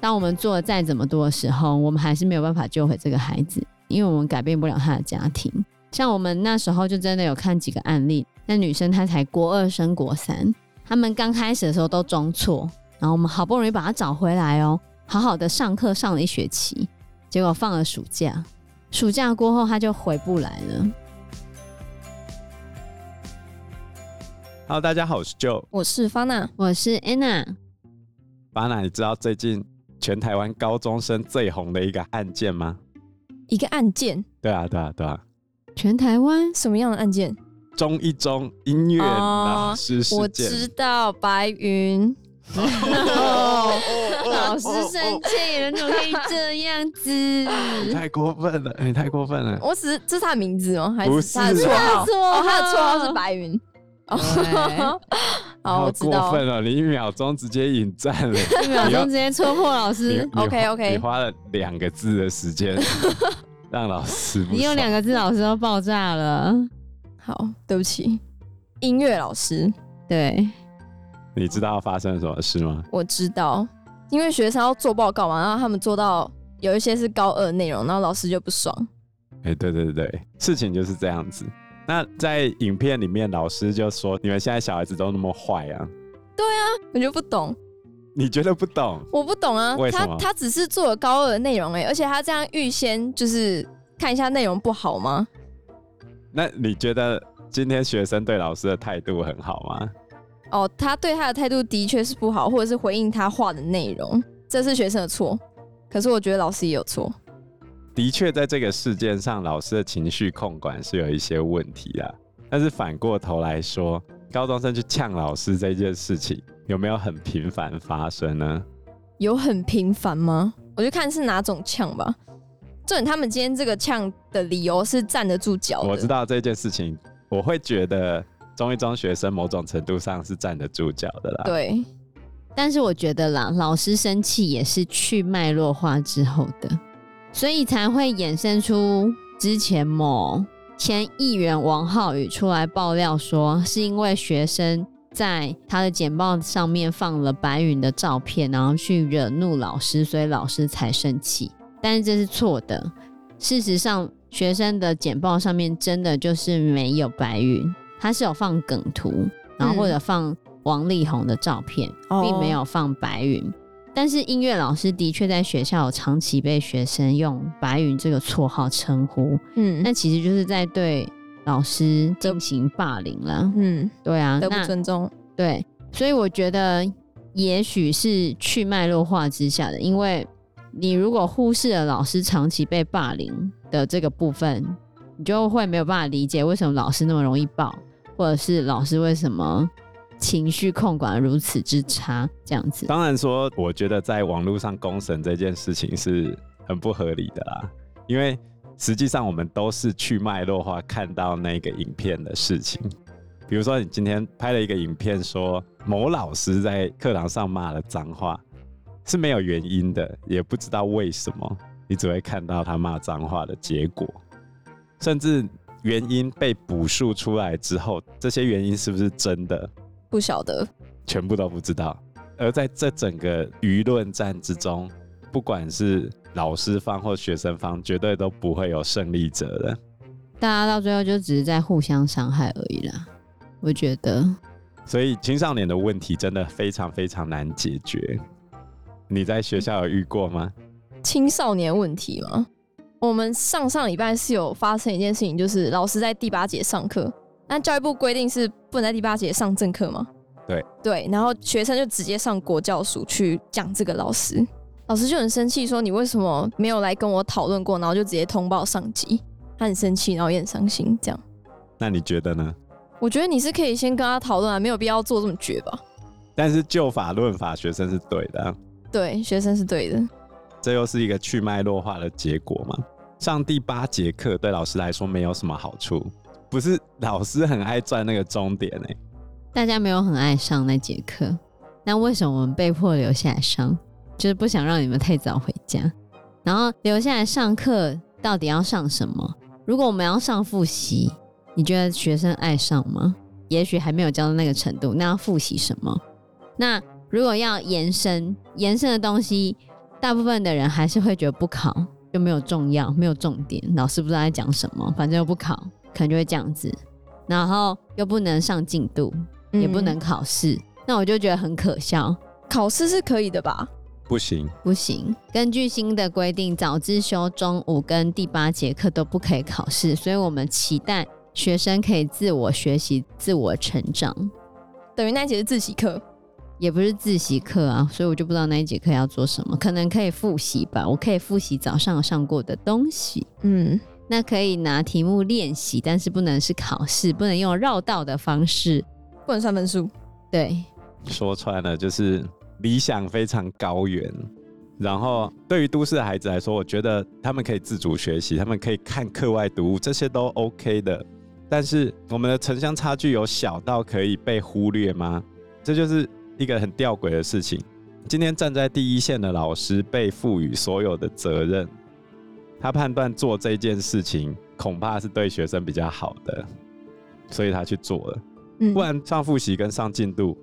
当我们做的再怎么多的时候，我们还是没有办法救回这个孩子，因为我们改变不了他的家庭。像我们那时候就真的有看几个案例，那女生她才国二升国三，他们刚开始的时候都装错，然后我们好不容易把她找回来哦，好好的上课上了一学期，结果放了暑假，暑假过后她就回不来了。Hello，大家好，我是 Joe，我是 Fana，我是 Anna。Fana，你知道最近全台湾高中生最红的一个案件吗？一个案件？对啊，对啊，对啊。全台湾什么样的案件？中一中音乐老师事件。我知道白云。老师生气了，你怎么可以这样子？你太过分了，你太过分了。我只是这是他的名字吗？还是他的绰号？哦，他的绰号是白云。好，我知道。过分了，你一秒钟直接引战了，一秒钟直接戳破老师。OK OK，你花了两个字的时间 让老师，你有两个字，老师都爆炸了。好，对不起，音乐老师。对，你知道发生了什么事吗？我知道，因为学生要做报告嘛，然后他们做到有一些是高二内容，然后老师就不爽。哎、欸，对对对，事情就是这样子。那在影片里面，老师就说：“你们现在小孩子都那么坏啊？”对啊，我就不懂。你觉得不懂？我不懂啊。为什么？他他只是做了高二的内容哎，而且他这样预先就是看一下内容不好吗？那你觉得今天学生对老师的态度很好吗？哦，他对他的态度的确是不好，或者是回应他画的内容，这是学生的错。可是我觉得老师也有错。的确，在这个事件上，老师的情绪控管是有一些问题啊。但是反过头来说，高中生去呛老师这件事情，有没有很频繁发生呢？有很频繁吗？我就看是哪种呛吧。重点，他们今天这个呛的理由是站得住脚。我知道这件事情，我会觉得中一中学生某种程度上是站得住脚的啦。对，但是我觉得啦，老师生气也是去脉络化之后的。所以才会衍生出之前某前议员王浩宇出来爆料说，是因为学生在他的简报上面放了白云的照片，然后去惹怒老师，所以老师才生气。但是这是错的，事实上学生的简报上面真的就是没有白云，他是有放梗图，然后或者放王力宏的照片，嗯、并没有放白云。但是音乐老师的确在学校有长期被学生用“白云”这个绰号称呼，嗯，那其实就是在对老师进行霸凌了，嗯，对啊，都不尊重，对，所以我觉得也许是去脉络化之下的，因为你如果忽视了老师长期被霸凌的这个部分，你就会没有办法理解为什么老师那么容易爆，或者是老师为什么。情绪控管如此之差，这样子。当然说，我觉得在网络上公审这件事情是很不合理的啦。因为实际上我们都是去脉络化看到那个影片的事情。比如说，你今天拍了一个影片，说某老师在课堂上骂了脏话，是没有原因的，也不知道为什么，你只会看到他骂脏话的结果，甚至原因被补述出来之后，这些原因是不是真的？不晓得，全部都不知道。而在这整个舆论战之中，不管是老师方或学生方，绝对都不会有胜利者的。大家到最后就只是在互相伤害而已啦。我觉得，所以青少年的问题真的非常非常难解决。你在学校有遇过吗？青少年问题吗？我们上上礼拜是有发生一件事情，就是老师在第八节上课。那教育部规定是不能在第八节上正课吗？对对，然后学生就直接上国教署去讲这个老师，老师就很生气，说你为什么没有来跟我讨论过，然后就直接通报上级，他很生气，然后也很伤心，这样。那你觉得呢？我觉得你是可以先跟他讨论啊，没有必要做这么绝吧。但是就法论法，学生是对的啊。对，学生是对的。这又是一个去脉弱化的结果嘛？上第八节课对老师来说没有什么好处。不是老师很爱转那个终点呢，大家没有很爱上那节课，那为什么我们被迫留下来上？就是不想让你们太早回家，然后留下来上课，到底要上什么？如果我们要上复习，你觉得学生爱上吗？也许还没有教到那个程度，那要复习什么？那如果要延伸，延伸的东西，大部分的人还是会觉得不考就没有重要，没有重点，老师不知道在讲什么，反正又不考，可能就会这样子，然后又不能上进度，也不能考试，嗯，那我就觉得很可笑。考试是可以的吧？不行，不行。根据新的规定，早自修中午跟第八节课都不可以考试，所以我们期待学生可以自我学习、自我成长。等于那一节是自习课，也不是自习课啊，所以我就不知道那一节课要做什么。可能可以复习吧，我可以复习早上上过的东西。嗯，那可以拿题目练习，但是不能是考试，不能用绕道的方式，不能算分数。对，说穿了就是。理想非常高远，然后对于都市的孩子来说，我觉得他们可以自主学习，他们可以看课外读物，这些都 OK 的。但是我们的城乡差距有小到可以被忽略吗？这就是一个很吊诡的事情。今天站在第一线的老师被赋予所有的责任，他判断做这件事情恐怕是对学生比较好的，所以他去做了。不然上复习跟上进度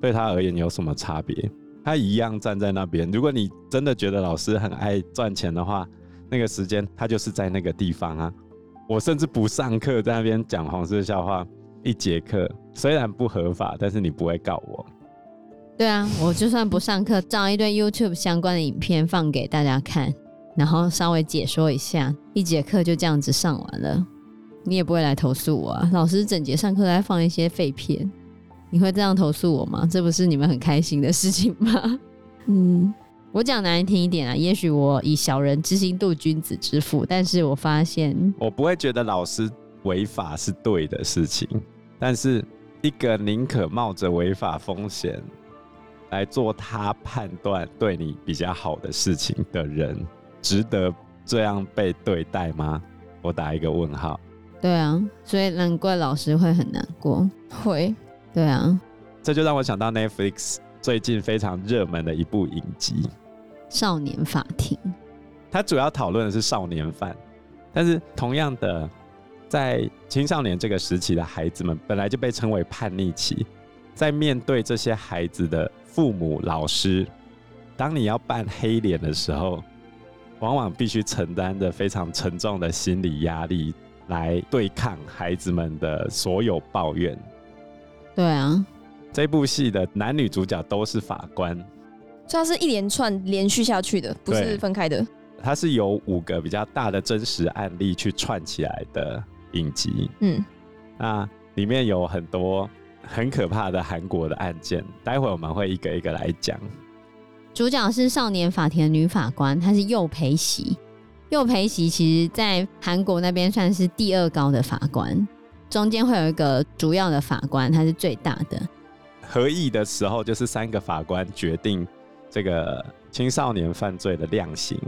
对他而言有什么差别？他一样站在那边。如果你真的觉得老师很爱赚钱的话，那个时间他就是在那个地方啊。我甚至不上课，在那边讲黄色笑话，一节课虽然不合法，但是你不会告我。对啊，我就算不上课，找一堆 YouTube 相关的影片放给大家看，然后稍微解说一下，一节课就这样子上完了，你也不会来投诉我啊。老师整节上课在放一些废片。你会这样投诉我吗？这不是你们很开心的事情吗？嗯，我讲难听一点啊，也许我以小人之心度君子之腹，但是我发现我不会觉得老师违法是对的事情，但是一个宁可冒着违法风险来做他判断对你比较好的事情的人，值得这样被对待吗？我打一个问号。对啊，所以难怪老师会很难过，会。对啊，这就让我想到 Netflix 最近非常热门的一部影集《少年法庭》。它主要讨论的是少年犯，但是同样的，在青少年这个时期的孩子们本来就被称为叛逆期，在面对这些孩子的父母、老师，当你要扮黑脸的时候，往往必须承担着非常沉重的心理压力，来对抗孩子们的所有抱怨。对啊，这部戏的男女主角都是法官，所以它是一连串连续下去的，不是分开的。它是由五个比较大的真实案例去串起来的影集。嗯，那里面有很多很可怕的韩国的案件，待会我们会一个一个来讲。主角是少年法庭的女法官，她是右培席。右培席其实在韩国那边算是第二高的法官。中间会有一个主要的法官，他是最大的。合议的时候，就是三个法官决定这个青少年犯罪的量刑。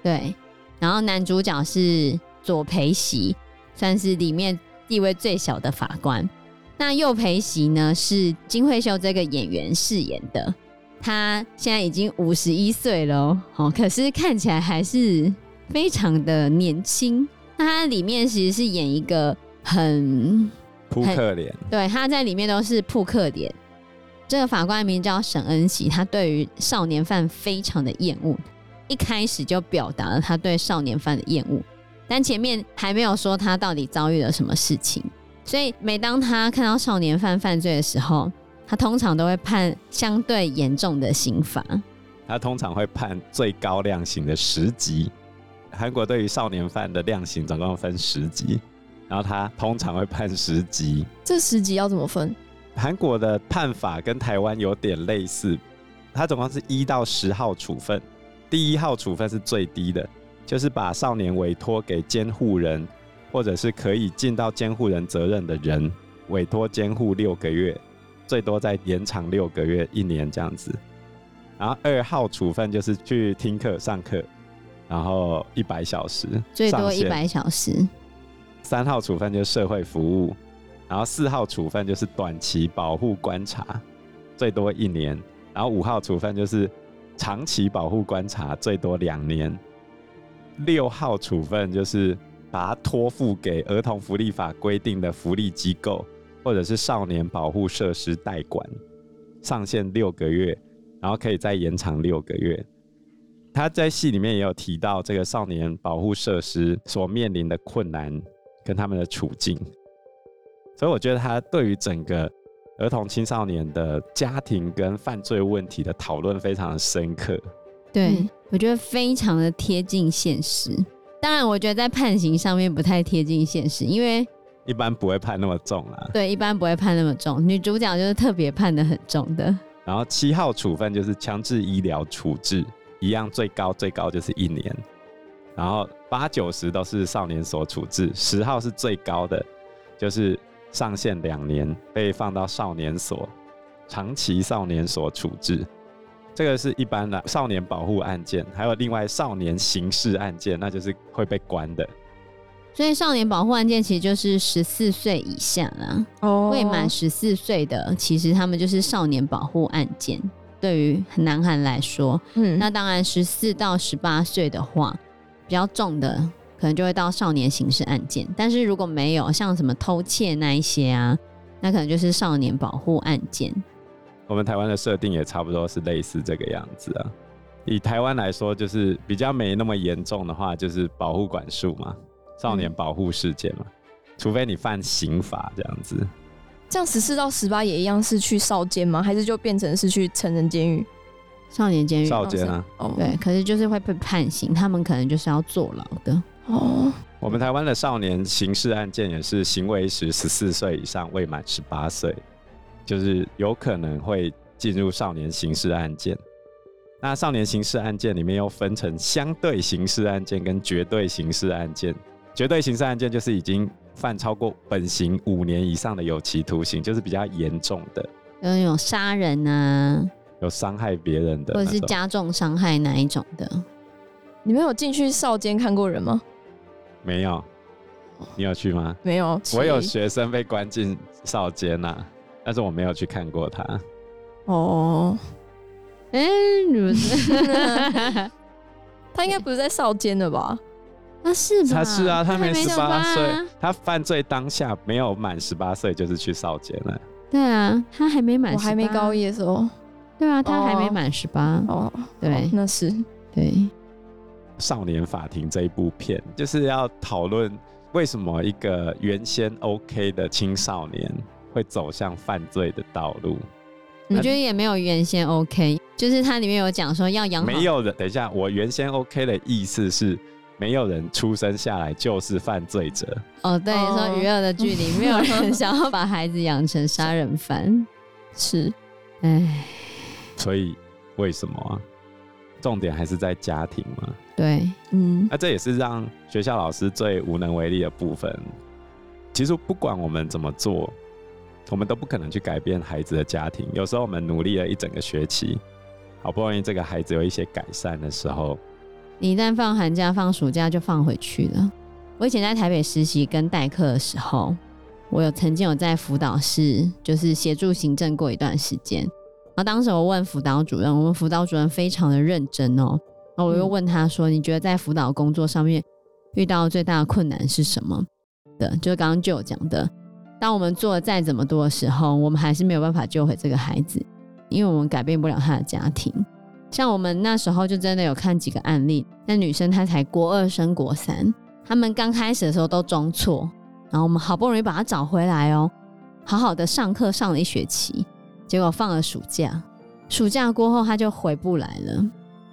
对，然后男主角是左培席，算是里面地位最小的法官。那右培席呢，是金惠秀这个演员饰演的。他现在已经五十一岁了哦，可是看起来还是非常的年轻。那他里面其实是演一个。很扑克脸，对，他在里面都是扑克脸。这个法官名叫沈恩喜，他对于少年犯非常的厌恶，一开始就表达了他对少年犯的厌恶，但前面还没有说他到底遭遇了什么事情。所以每当他看到少年犯犯罪的时候，他通常都会判相对严重的刑罚。他通常会判最高量刑的十级。韩国对于少年犯的量刑总共分十级。然后他通常会判十级，这十级要怎么分？韩国的判法跟台湾有点类似，它总共是一到十号处分，第一号处分是最低的，就是把少年委托给监护人，或者是可以尽到监护人责任的人，委托监护六个月，最多再延长六个月、一年这样子。然后二号处分就是去听课上课，然后一百小时，最多一百小时。三号处分就是社会服务，然后四号处分就是短期保护观察，最多一年，然后五号处分就是长期保护观察，最多两年。六号处分就是把它托付给儿童福利法规定的福利机构，或者是少年保护设施代管，上限六个月，然后可以再延长六个月。他在戏里面也有提到这个少年保护设施所面临的困难跟他们的处境，所以我觉得他对于整个儿童青少年的家庭跟犯罪问题的讨论非常的深刻。对、嗯，我觉得非常的贴近现实。当然，我觉得在判刑上面不太贴近现实，因为一般不会判那么重啦。对，一般不会判那么重。女主角就是特别判的很重的。然后七号处分就是强制医疗处置。一样最高最高就是一年，然后八九十都是少年所处置，十号是最高的，就是上限两年被放到少年所，长期少年所处置。这个是一般的少年保护案件，还有另外少年刑事案件，那就是会被关的。所以少年保护案件其实就是十四岁以下啦，哦，未满十四岁的，其实他们就是少年保护案件。对于男孩来说，嗯，那当然十四到十八岁的话，比较重的可能就会到少年刑事案件。但是如果没有像什么偷窃那一些啊，那可能就是少年保护案件。我们台湾的设定也差不多是类似这个样子啊。以台湾来说，就是比较没那么严重的话，就是保护管束嘛，少年保护事件嘛，嗯，除非你犯刑法这样子。这样十四到十八也一样是去少监吗？还是就变成是去成人监狱？少年监狱？少监啊，哦，对，可是就是会被判刑，他们可能就是要坐牢的。哦，我们台湾的少年刑事案件也是行为时十四岁以上，未满十八岁，就是有可能会进入少年刑事案件。那少年刑事案件里面又分成相对刑事案件跟绝对刑事案件。绝对刑事案件就是已经犯超过本刑五年以上的有期徒刑，就是比较严重的，有有杀人啊，有伤害别人的，或者是加重伤害哪一种的。你们有进去少监看过人吗？没有，你有去吗？没有，我有学生被关进少监呐，但是我没有去看过他。哦，哎、他应该不是在少监的吧？啊是吧？他是啊，他没十八岁，他犯罪当下没有满十八岁，就是去少监了。对啊，他还没满，我还没高一的时候。对啊，他还没满十八。哦，对，哦、那是对。少年法庭这一部片就是要讨论为什么一个原先 OK 的青少年会走向犯罪的道路。我觉得也没有原先 OK，就是它里面有讲说要养。没有的，等一下，我原先 OK 的意思是。没有人出生下来就是犯罪者。哦，对，说《娱乐的距离》，没有人想要把孩子养成杀人犯。是，哎，所以为什么啊？重点还是在家庭嘛。对，嗯，那这也是让学校老师最无能为力的部分。其实不管我们怎么做，我们都不可能去改变孩子的家庭。有时候我们努力了一整个学期，好不容易这个孩子有一些改善的时候。你一旦放寒假、放暑假就放回去了。我以前在台北实习跟代课的时候，我有曾经有在辅导室，就是协助行政过一段时间。然后当时我问辅导主任，我们辅导主任非常的认真哦。然后我又问他说：“你觉得在辅导工作上面遇到最大的困难是什么？”的，就是刚刚就有讲的，当我们做了再怎么多的时候，我们还是没有办法救回这个孩子，因为我们改变不了他的家庭。像我们那时候就真的有看几个案例，那女生她才国二升国三，他们刚开始的时候都装错，然后我们好不容易把她找回来哦，好好的上课上了一学期，结果放了暑假，暑假过后她就回不来了，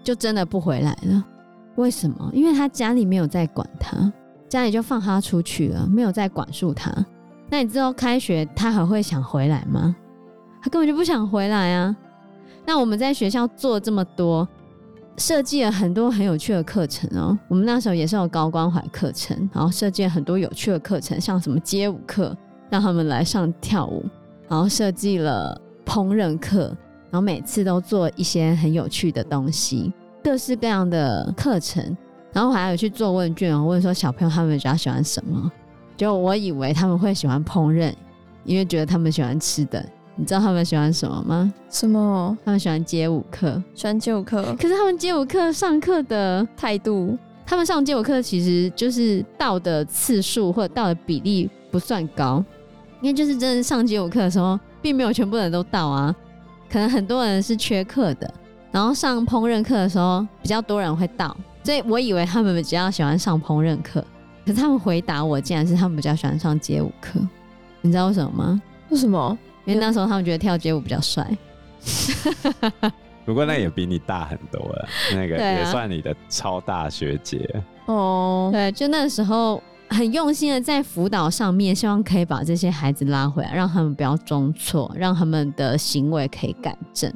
就真的不回来了。为什么？因为她家里没有在管她，家里就放她出去了，没有在管束她。那你知道开学她还会想回来吗？她根本就不想回来啊。那我们在学校做这么多，设计了很多很有趣的课程哦。我们那时候也是有高关怀课程，然后设计了很多有趣的课程，像什么街舞课，让他们来上跳舞，然后设计了烹饪课，然后每次都做一些很有趣的东西，各式各样的课程。然后我还有去做问卷哦，问说小朋友他们比较喜欢什么？就我以为他们会喜欢烹饪，因为觉得他们喜欢吃的。你知道他们喜欢什么吗？什么？他们喜欢街舞课，喜欢街舞课。可是他们街舞课上课的态度，他们上街舞课其实就是到的次数或者到的比例不算高，因为就是真的上街舞课的时候，并没有全部人都到啊，可能很多人是缺课的。然后上烹饪课的时候，比较多人会到，所以我以为他们比较喜欢上烹饪课，可是他们回答我，竟然是他们比较喜欢上街舞课。你知道为什么吗？为什么？因为那时候他们觉得跳街舞比较帅。不过那也比你大很多了，那个也算你的超大学姐哦。对，就那时候很用心的在辅导上面，希望可以把这些孩子拉回来，让他们不要中错，让他们的行为可以改正。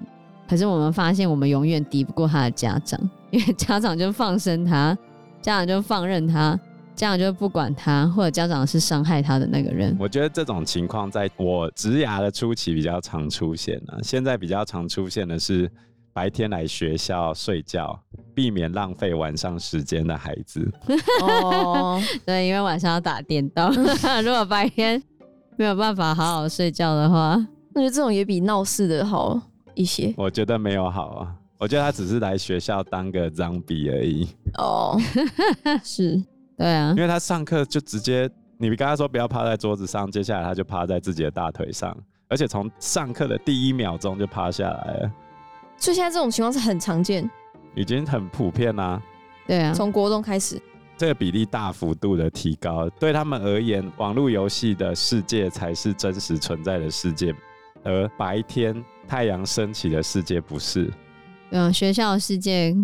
可是我们发现，我们永远敌不过他的家长，因为家长就放生他，家长就放任他。这样就不管他，或者家长是伤害他的那个人。我觉得这种情况在我职涯的初期比较常出现呢、啊。现在比较常出现的是白天来学校睡觉，避免浪费晚上时间的孩子。哦，对，因为晚上要打电动。如果白天没有办法好好睡觉的话，我觉得这种也比闹事的好一些。我觉得没有好啊，我觉得他只是来学校当个脏逼而已。哦，是。对啊，因为他上课就直接，你跟他说不要趴在桌子上，接下来他就趴在自己的大腿上，而且从上课的第一秒钟就趴下来了。所以现在这种情况是很常见，已经很普遍啦。对啊，从国中开始，这个比例大幅度的提高，对他们而言，网络游戏的世界才是真实存在的世界，而白天太阳升起的世界不是。嗯，学校的世界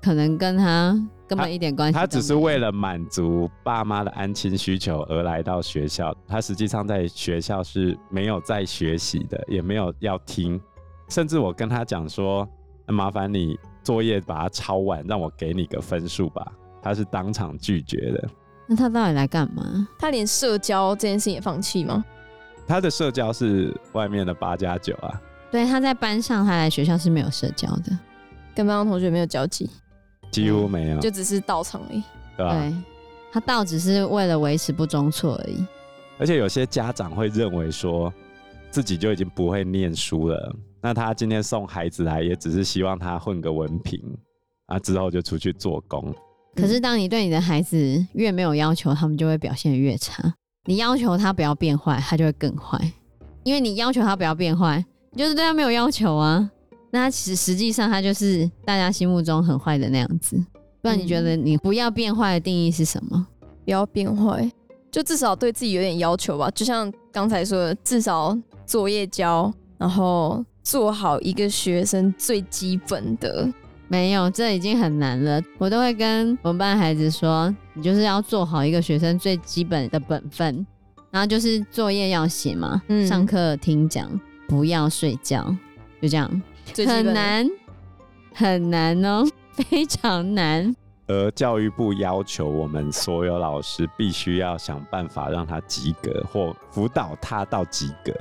可能跟他。根本一点关系。他只是为了满足爸妈的安亲需求而来到学校，他实际上在学校是没有在学习的，也没有要听。甚至我跟他讲说：“麻烦你作业把它抄完，让我给你个分数吧。”他是当场拒绝的。那他到底来干嘛？他连社交这件事情也放弃吗？他的社交是外面的八加九啊。对，他在班上，他来学校是没有社交的，跟班上同学没有交集。几乎没有，就只是到场而已。对吧？对，他到只是为了维持不中错而已。而且有些家长会认为说，自己就已经不会念书了，那他今天送孩子来，也只是希望他混个文凭，啊，之后就出去做工。可是当你对你的孩子越没有要求，他们就会表现越差。你要求他不要变坏，他就会更坏。因为你要求他不要变坏，你就是对他没有要求啊。那实实际上他就是大家心目中很坏的那样子，不然你觉得你不要变坏的定义是什么？不要变坏，就至少对自己有点要求吧。就像刚才说的，至少作业交，然后做好一个学生最基本的。没有，这已经很难了。我都会跟我们班孩子说，你就是要做好一个学生最基本的本分，然后就是作业要写嘛，嗯、上课听讲，不要睡觉，就这样。很难，很难哦，非常难。而教育部要求我们所有老师必须要想办法让他及格，或辅导他到及格。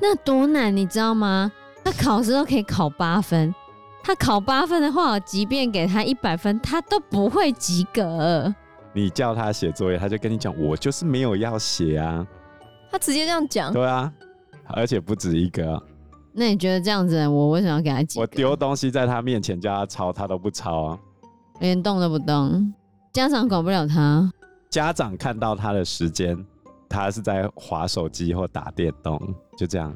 那多难，你知道吗？他考试都可以考八分，他考八分的话，即便给他一百分，他都不会及格。你叫他写作业，他就跟你讲：“我就是没有要写啊。”他直接这样讲。对啊，而且不止一个。那你觉得这样子，我为什么要给他记？我丢东西在他面前叫他抄，他都不抄啊，连动都不动。家长管不了他。家长看到他的时间，他是在划手机或打电动，就这样。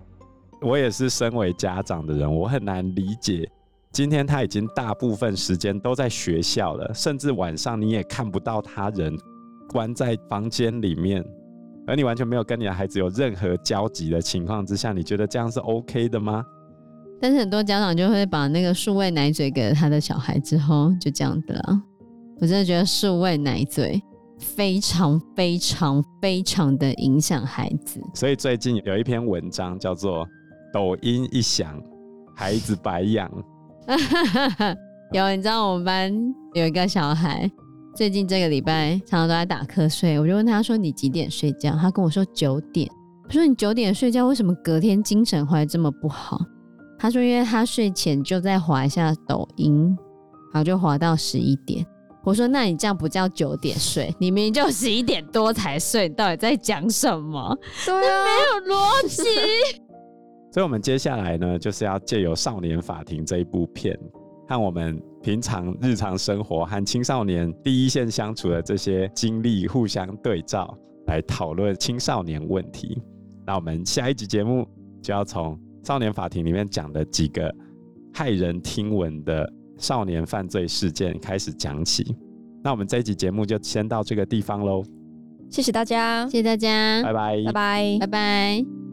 我也是身为家长的人，我很难理解，今天他已经大部分时间都在学校了，甚至晚上你也看不到他人，关在房间里面。而你完全没有跟你的孩子有任何交集的情况之下，你觉得这样是 OK 的吗？但是很多家长就会把那个数位奶嘴给了他的小孩之后，就这样的了。我真的觉得数位奶嘴非常非常非常的影响孩子。所以最近有一篇文章叫做“抖音一响，孩子白养 ”。有，你知道我们班有一个小孩。最近这个礼拜常常都在打瞌睡，我就问他说：“你几点睡觉？”他跟我说九点。我说：“你九点睡觉，为什么隔天精神会这么不好？”他说：“因为他睡前就在滑一下抖音，然后就滑到十一点。”我说：“那你这样不叫九点睡，你明明就十一点多才睡，你到底在讲什么？对啊，没有逻辑。”所以，我们接下来呢，就是要借由《少年法庭》这一部片，看我们。平常日常生活和青少年第一线相处的这些经历互相对照，来讨论青少年问题。那我们下一集节目就要从少年法庭里面讲的几个骇人听闻的少年犯罪事件开始讲起。那我们这一集节目就先到这个地方喽。谢谢大家，谢谢大家，拜拜，拜拜，拜拜。